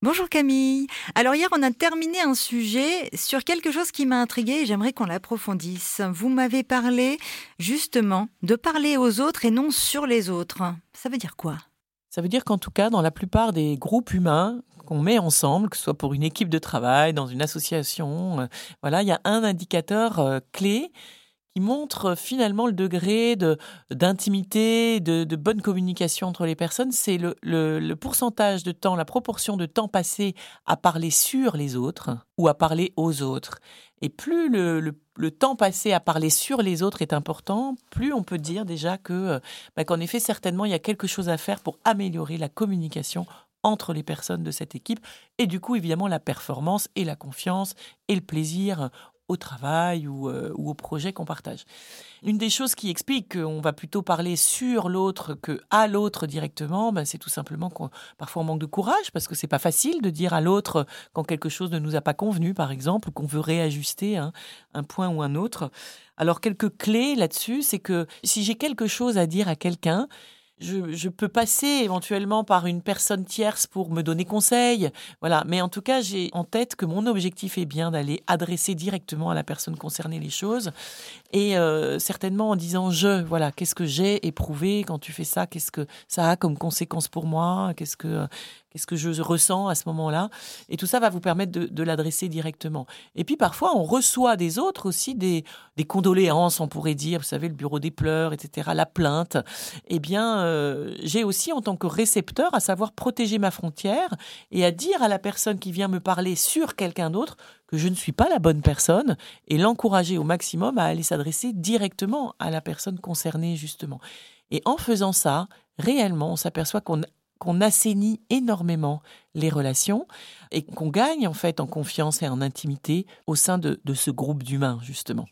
Bonjour Camille. Alors hier, on a terminé un sujet sur quelque chose qui m'a intriguée et j'aimerais qu'on l'approfondisse. Vous m'avez parlé justement de parler aux autres et non sur les autres. Ça veut dire quoi? Ça veut dire qu'en tout cas, dans la plupart des groupes humains qu'on met ensemble, que ce soit pour une équipe de travail, dans une association, euh, voilà, il y a un indicateur euh, clé montre finalement le degré de d'intimité, de, bonne communication entre les personnes, c'est le, le, pourcentage de temps, la proportion de temps passé à parler sur les autres ou à parler aux autres. Et plus le, le temps passé à parler sur les autres est important, plus on peut dire déjà que bah, qu'en effet certainement il y a quelque chose à faire pour améliorer la communication entre les personnes de cette équipe et du coup évidemment la performance et la confiance et le plaisir au travail ou, euh, ou au projet qu'on partage. Une des choses qui explique qu'on va plutôt parler sur l'autre que à l'autre directement, ben c'est tout simplement qu'on on manque de courage parce que c'est pas facile de dire à l'autre quand quelque chose ne nous a pas convenu, par exemple, ou qu'on veut réajuster un point ou un autre. Alors quelques clés là-dessus, c'est que si j'ai quelque chose à dire à quelqu'un, je, peux passer éventuellement par une personne tierce pour me donner conseil. Voilà. Mais en tout cas, j'ai en tête que mon objectif est bien d'aller adresser directement à la personne concernée les choses. Et euh, certainement en disant je, voilà, qu'est-ce que j'ai éprouvé quand tu fais ça? Qu'est-ce que ça a comme conséquence pour moi? Qu'est-ce que que je ressens à ce moment-là Et tout ça va vous permettre de, l'adresser directement. Et puis parfois, on reçoit des autres aussi des, des condoléances, on pourrait dire, vous savez, le bureau des pleurs, etc., la plainte. Eh bien, euh, j'ai aussi en tant que récepteur à savoir protéger ma frontière et à dire à la personne qui vient me parler sur quelqu'un d'autre que je ne suis pas la bonne personne et l'encourager au maximum à aller s'adresser directement à la personne concernée, justement. Et en faisant ça, réellement, on s'aperçoit qu'on qu'on assainit énormément les relations et qu'on gagne en fait en confiance et en intimité au sein de, de ce groupe d'humains, justement.